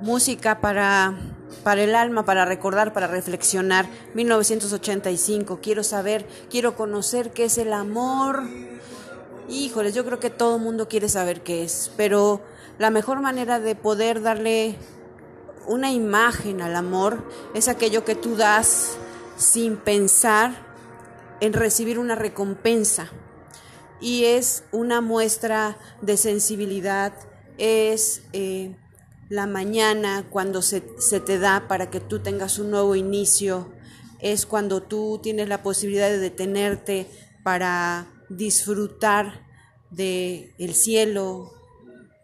Música para para el alma, para recordar, para reflexionar. 1985, quiero saber, quiero conocer qué es el amor. Híjoles, yo creo que todo el mundo quiere saber qué es, pero la mejor manera de poder darle una imagen al amor es aquello que tú das sin pensar en recibir una recompensa. Y es una muestra de sensibilidad, es eh, la mañana cuando se, se te da para que tú tengas un nuevo inicio, es cuando tú tienes la posibilidad de detenerte para disfrutar de el cielo,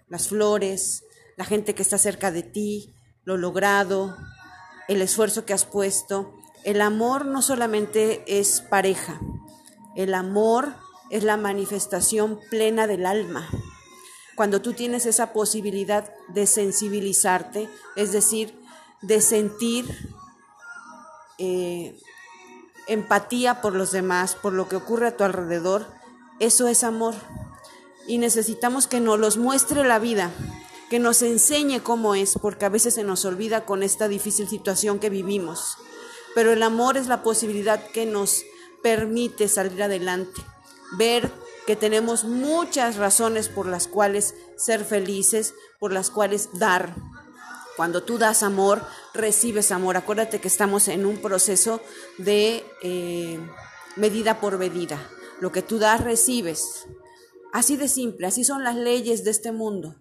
las flores, la gente que está cerca de ti, lo logrado, el esfuerzo que has puesto. El amor no solamente es pareja, el amor es la manifestación plena del alma. Cuando tú tienes esa posibilidad de sensibilizarte, es decir, de sentir eh, empatía por los demás, por lo que ocurre a tu alrededor, eso es amor. Y necesitamos que nos los muestre la vida, que nos enseñe cómo es, porque a veces se nos olvida con esta difícil situación que vivimos pero el amor es la posibilidad que nos permite salir adelante, ver que tenemos muchas razones por las cuales ser felices, por las cuales dar. Cuando tú das amor, recibes amor. Acuérdate que estamos en un proceso de eh, medida por medida. Lo que tú das, recibes. Así de simple, así son las leyes de este mundo.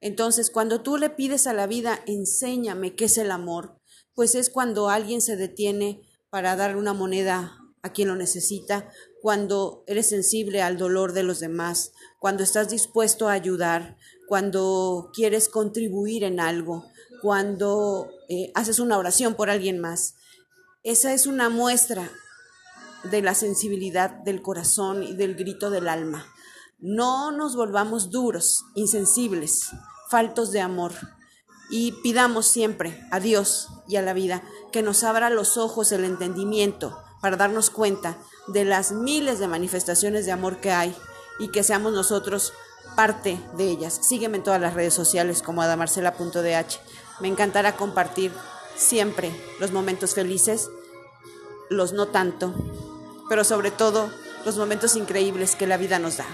Entonces, cuando tú le pides a la vida, enséñame qué es el amor, pues es cuando alguien se detiene para dar una moneda a quien lo necesita, cuando eres sensible al dolor de los demás, cuando estás dispuesto a ayudar, cuando quieres contribuir en algo, cuando eh, haces una oración por alguien más. Esa es una muestra de la sensibilidad del corazón y del grito del alma. No nos volvamos duros, insensibles, faltos de amor y pidamos siempre a Dios y a la vida que nos abra los ojos, el entendimiento, para darnos cuenta de las miles de manifestaciones de amor que hay y que seamos nosotros parte de ellas. Sígueme en todas las redes sociales como adamarcela.dh. Me encantará compartir siempre los momentos felices, los no tanto, pero sobre todo los momentos increíbles que la vida nos da.